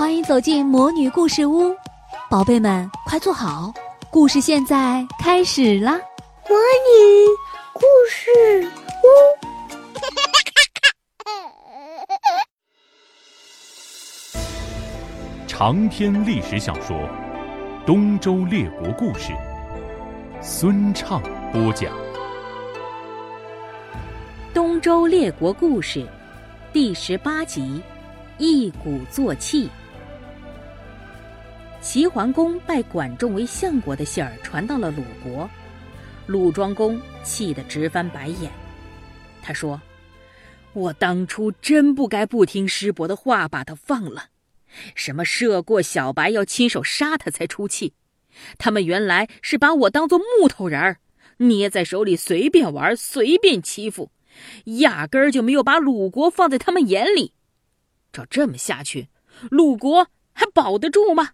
欢迎走进魔女故事屋，宝贝们快坐好，故事现在开始啦！魔女故事屋，长篇历史小说《东周列国故事》，孙畅播讲。《东周列国故事》第十八集：一鼓作气。齐桓公拜管仲为相国的信儿传到了鲁国，鲁庄公气得直翻白眼。他说：“我当初真不该不听师伯的话，把他放了。什么射过小白要亲手杀他才出气，他们原来是把我当做木头人儿，捏在手里随便玩，随便欺负，压根儿就没有把鲁国放在他们眼里。照这么下去，鲁国还保得住吗？”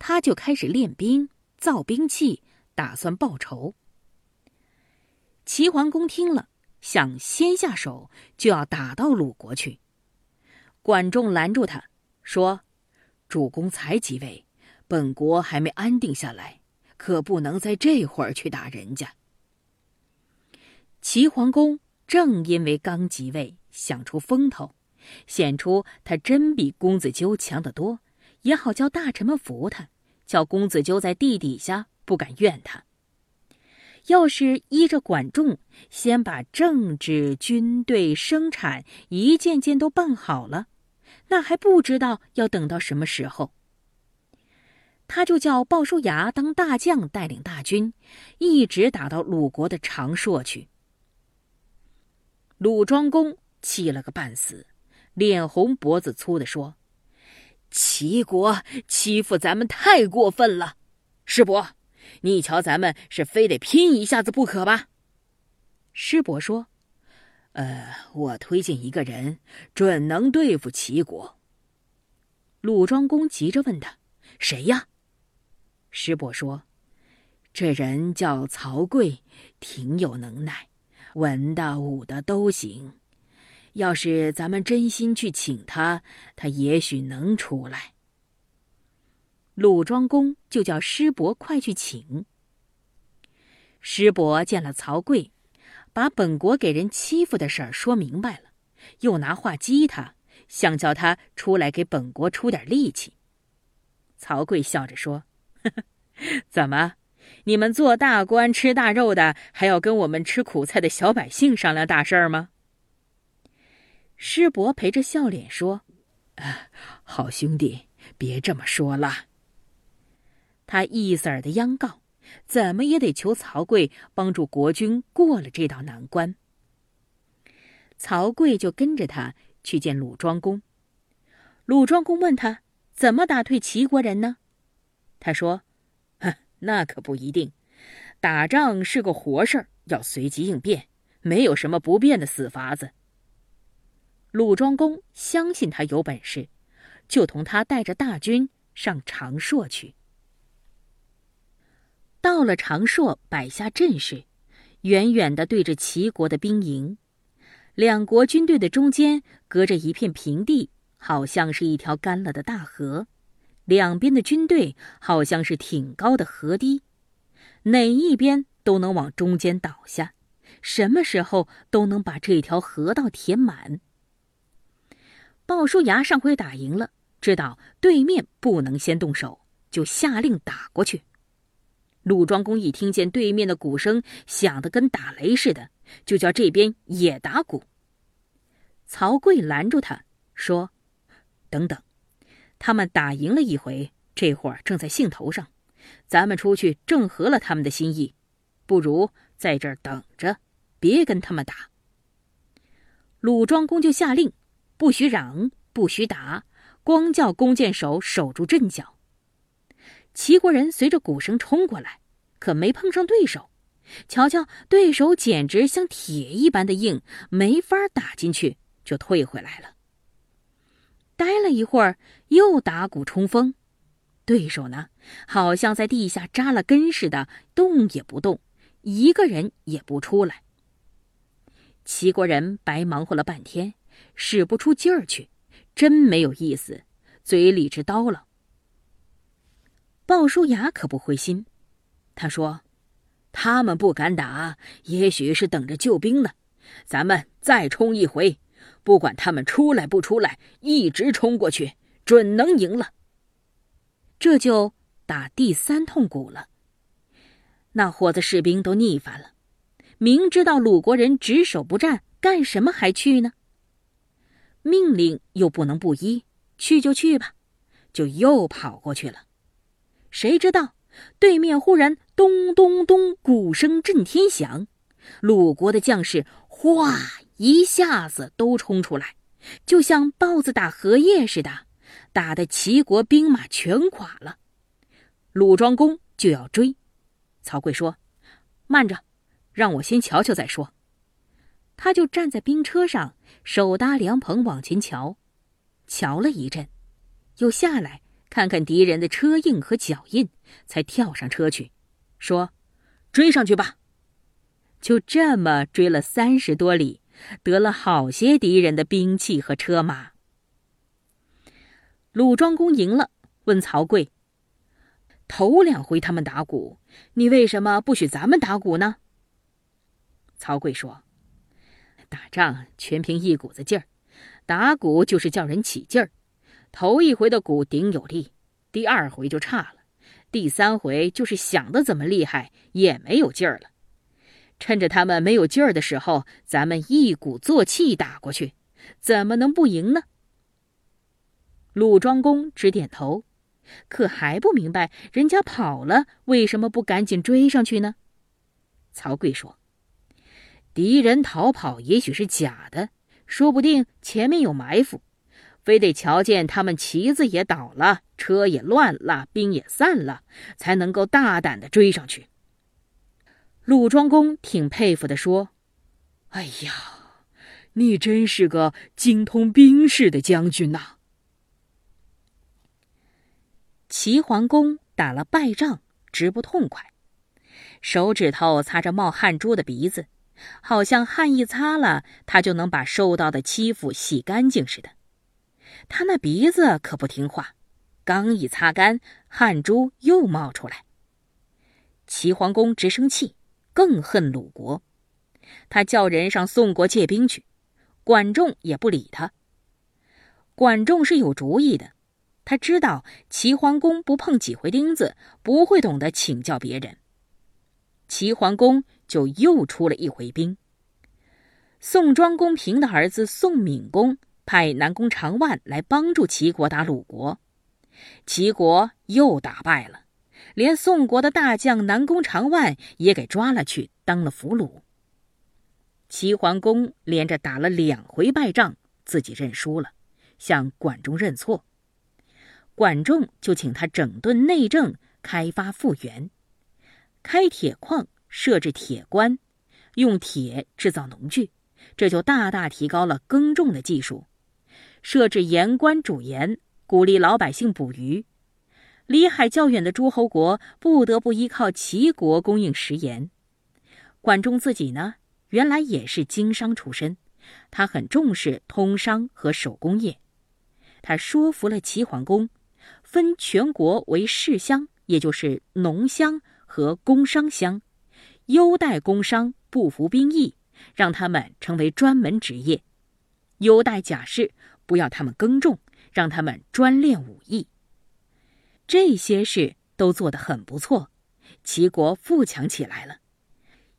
他就开始练兵、造兵器，打算报仇。齐桓公听了，想先下手，就要打到鲁国去。管仲拦住他，说：“主公才即位，本国还没安定下来，可不能在这会儿去打人家。”齐桓公正因为刚即位，想出风头，显出他真比公子纠强得多。也好叫大臣们服他，叫公子纠在地底下不敢怨他。要是依着管仲，先把政治、军队、生产一件件都办好了，那还不知道要等到什么时候。他就叫鲍叔牙当大将，带领大军，一直打到鲁国的长硕去。鲁庄公气了个半死，脸红脖子粗的说。齐国欺负咱们太过分了，师伯，你瞧咱们是非得拼一下子不可吧？师伯说：“呃，我推荐一个人，准能对付齐国。”鲁庄公急着问他：“谁呀？”师伯说：“这人叫曹刿，挺有能耐，文的武的都行。”要是咱们真心去请他，他也许能出来。鲁庄公就叫师伯快去请。师伯见了曹刿，把本国给人欺负的事儿说明白了，又拿话激他，想叫他出来给本国出点力气。曹刿笑着说：“呵呵怎么，你们做大官吃大肉的，还要跟我们吃苦菜的小百姓商量大事儿吗？”师伯陪着笑脸说：“啊，好兄弟，别这么说了。”他一色儿的央告，怎么也得求曹刿帮助国君过了这道难关。曹刿就跟着他去见鲁庄公。鲁庄公问他怎么打退齐国人呢？他说：“哼，那可不一定。打仗是个活事儿，要随机应变，没有什么不变的死法子。”鲁庄公相信他有本事，就同他带着大军上长硕去。到了长硕，摆下阵势，远远的对着齐国的兵营。两国军队的中间隔着一片平地，好像是一条干了的大河；两边的军队好像是挺高的河堤，哪一边都能往中间倒下，什么时候都能把这条河道填满。鲍叔牙上回打赢了，知道对面不能先动手，就下令打过去。鲁庄公一听见对面的鼓声响得跟打雷似的，就叫这边也打鼓。曹刿拦住他说：“等等，他们打赢了一回，这会儿正在兴头上，咱们出去正合了他们的心意，不如在这儿等着，别跟他们打。”鲁庄公就下令。不许嚷，不许打，光叫弓箭手守住阵脚。齐国人随着鼓声冲过来，可没碰上对手。瞧瞧，对手简直像铁一般的硬，没法打进去，就退回来了。待了一会儿，又打鼓冲锋，对手呢，好像在地下扎了根似的，动也不动，一个人也不出来。齐国人白忙活了半天。使不出劲儿去，真没有意思嘴里直叨唠。鲍叔牙可不灰心，他说：“他们不敢打，也许是等着救兵呢。咱们再冲一回，不管他们出来不出来，一直冲过去，准能赢了。”这就打第三通鼓了。那伙子士兵都腻烦了，明知道鲁国人只守不战，干什么还去呢？命令又不能不依，去就去吧，就又跑过去了。谁知道对面忽然咚咚咚，鼓声震天响，鲁国的将士哗一下子都冲出来，就像豹子打荷叶似的，打得齐国兵马全垮了。鲁庄公就要追。曹刿说：“慢着，让我先瞧瞧再说。”他就站在兵车上，手搭凉棚往前瞧，瞧了一阵，又下来看看敌人的车印和脚印，才跳上车去，说：“追上去吧。”就这么追了三十多里，得了好些敌人的兵器和车马。鲁庄公赢了，问曹刿。头两回他们打鼓，你为什么不许咱们打鼓呢？曹刿说：“打仗全凭一股子劲儿，打鼓就是叫人起劲儿。头一回的鼓顶有力，第二回就差了，第三回就是想的怎么厉害也没有劲儿了。趁着他们没有劲儿的时候，咱们一鼓作气打过去，怎么能不赢呢？”鲁庄公直点头。可还不明白，人家跑了，为什么不赶紧追上去呢？曹刿说：“敌人逃跑也许是假的，说不定前面有埋伏，非得瞧见他们旗子也倒了，车也乱了，兵也散了，才能够大胆的追上去。”鲁庄公挺佩服的说：“哎呀，你真是个精通兵事的将军呐！”齐桓公打了败仗，直不痛快，手指头擦着冒汗珠的鼻子，好像汗一擦了，他就能把受到的欺负洗干净似的。他那鼻子可不听话，刚一擦干，汗珠又冒出来。齐桓公直生气，更恨鲁国，他叫人上宋国借兵去，管仲也不理他。管仲是有主意的。他知道齐桓公不碰几回钉子，不会懂得请教别人。齐桓公就又出了一回兵。宋庄公平的儿子宋闵公派南宫长万来帮助齐国打鲁国，齐国又打败了，连宋国的大将南宫长万也给抓了去当了俘虏。齐桓公连着打了两回败仗，自己认输了，向管仲认错。管仲就请他整顿内政，开发复原，开铁矿，设置铁棺，用铁制造农具，这就大大提高了耕种的技术。设置盐官煮盐，鼓励老百姓捕鱼。离海较远的诸侯国不得不依靠齐国供应食盐。管仲自己呢，原来也是经商出身，他很重视通商和手工业，他说服了齐桓公。分全国为市乡，也就是农乡和工商乡，优待工商，不服兵役，让他们成为专门职业；优待甲士，不要他们耕种，让他们专练武艺。这些事都做得很不错，齐国富强起来了。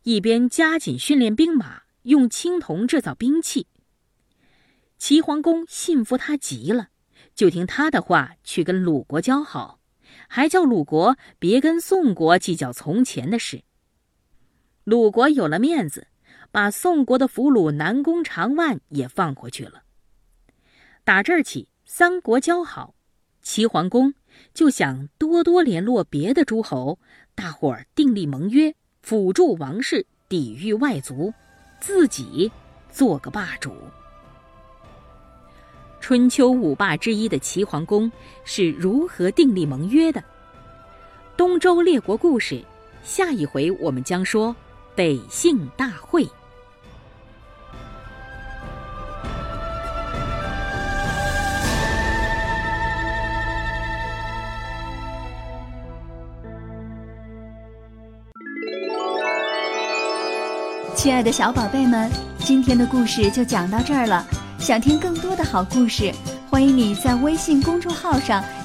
一边加紧训练兵马，用青铜制造兵器。齐桓公信服他极了。就听他的话去跟鲁国交好，还叫鲁国别跟宋国计较从前的事。鲁国有了面子，把宋国的俘虏南宫长万也放回去了。打这儿起，三国交好，齐桓公就想多多联络别的诸侯，大伙儿订立盟约，辅助王室，抵御外族，自己做个霸主。春秋五霸之一的齐桓公是如何订立盟约的？东周列国故事，下一回我们将说北姓大会。亲爱的小宝贝们今天的故事就讲到这儿了。想听更多的好故事欢迎你在微信公众号上